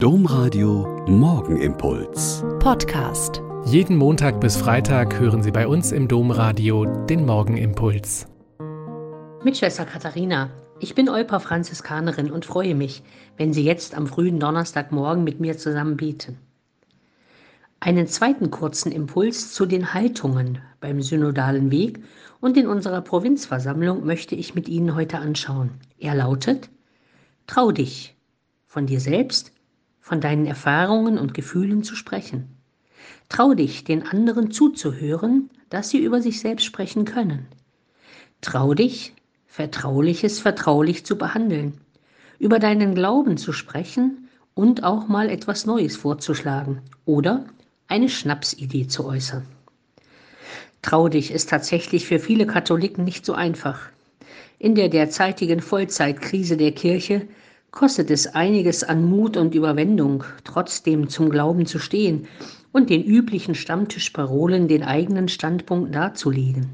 Domradio Morgenimpuls. Podcast. Jeden Montag bis Freitag hören Sie bei uns im Domradio den Morgenimpuls. Mit Schwester Katharina. Ich bin Olpa Franziskanerin und freue mich, wenn Sie jetzt am frühen Donnerstagmorgen mit mir zusammen beten. Einen zweiten kurzen Impuls zu den Haltungen beim synodalen Weg und in unserer Provinzversammlung möchte ich mit Ihnen heute anschauen. Er lautet: Trau dich von dir selbst von deinen Erfahrungen und Gefühlen zu sprechen. Trau dich, den anderen zuzuhören, dass sie über sich selbst sprechen können. Trau dich, Vertrauliches vertraulich zu behandeln, über deinen Glauben zu sprechen und auch mal etwas Neues vorzuschlagen oder eine Schnapsidee zu äußern. Trau dich ist tatsächlich für viele Katholiken nicht so einfach. In der derzeitigen Vollzeitkrise der Kirche kostet es einiges an Mut und Überwindung, trotzdem zum Glauben zu stehen und den üblichen Stammtischparolen den eigenen Standpunkt darzulegen.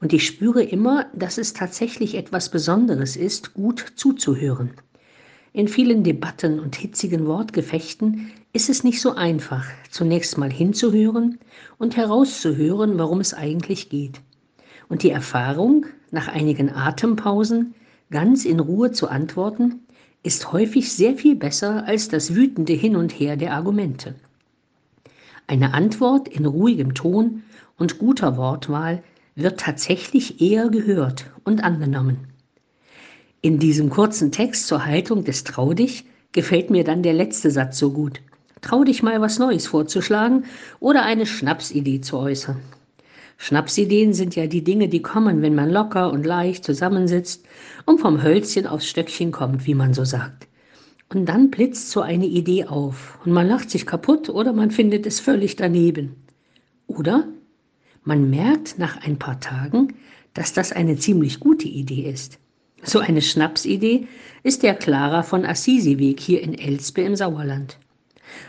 Und ich spüre immer, dass es tatsächlich etwas Besonderes ist, gut zuzuhören. In vielen Debatten und hitzigen Wortgefechten ist es nicht so einfach, zunächst mal hinzuhören und herauszuhören, worum es eigentlich geht. Und die Erfahrung, nach einigen Atempausen ganz in Ruhe zu antworten, ist häufig sehr viel besser als das wütende Hin und Her der Argumente. Eine Antwort in ruhigem Ton und guter Wortwahl wird tatsächlich eher gehört und angenommen. In diesem kurzen Text zur Haltung des Trau dich gefällt mir dann der letzte Satz so gut. Trau dich mal was Neues vorzuschlagen oder eine Schnapsidee zu äußern. Schnapsideen sind ja die Dinge, die kommen, wenn man locker und leicht zusammensitzt und vom Hölzchen aufs Stöckchen kommt, wie man so sagt. Und dann blitzt so eine Idee auf und man lacht sich kaputt oder man findet es völlig daneben. Oder man merkt nach ein paar Tagen, dass das eine ziemlich gute Idee ist. So eine Schnapsidee ist der Clara von Assisi Weg hier in Elspe im Sauerland.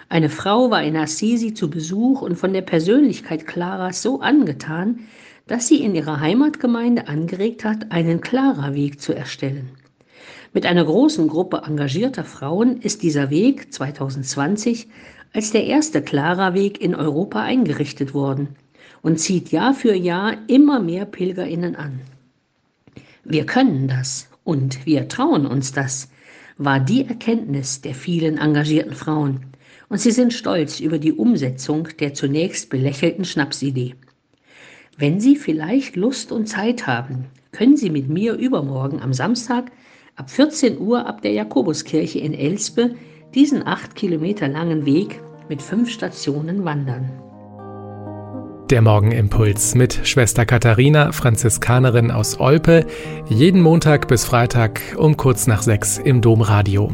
Eine Frau war in Assisi zu Besuch und von der Persönlichkeit Claras so angetan, dass sie in ihrer Heimatgemeinde angeregt hat, einen Clara-Weg zu erstellen. Mit einer großen Gruppe engagierter Frauen ist dieser Weg 2020 als der erste Clara-Weg in Europa eingerichtet worden und zieht Jahr für Jahr immer mehr Pilgerinnen an. Wir können das und wir trauen uns das, war die Erkenntnis der vielen engagierten Frauen und sie sind stolz über die Umsetzung der zunächst belächelten Schnapsidee. Wenn Sie vielleicht Lust und Zeit haben, können Sie mit mir übermorgen am Samstag ab 14 Uhr ab der Jakobuskirche in Elspe diesen acht Kilometer langen Weg mit fünf Stationen wandern. Der Morgenimpuls mit Schwester Katharina, Franziskanerin aus Olpe, jeden Montag bis Freitag um kurz nach sechs im Domradio.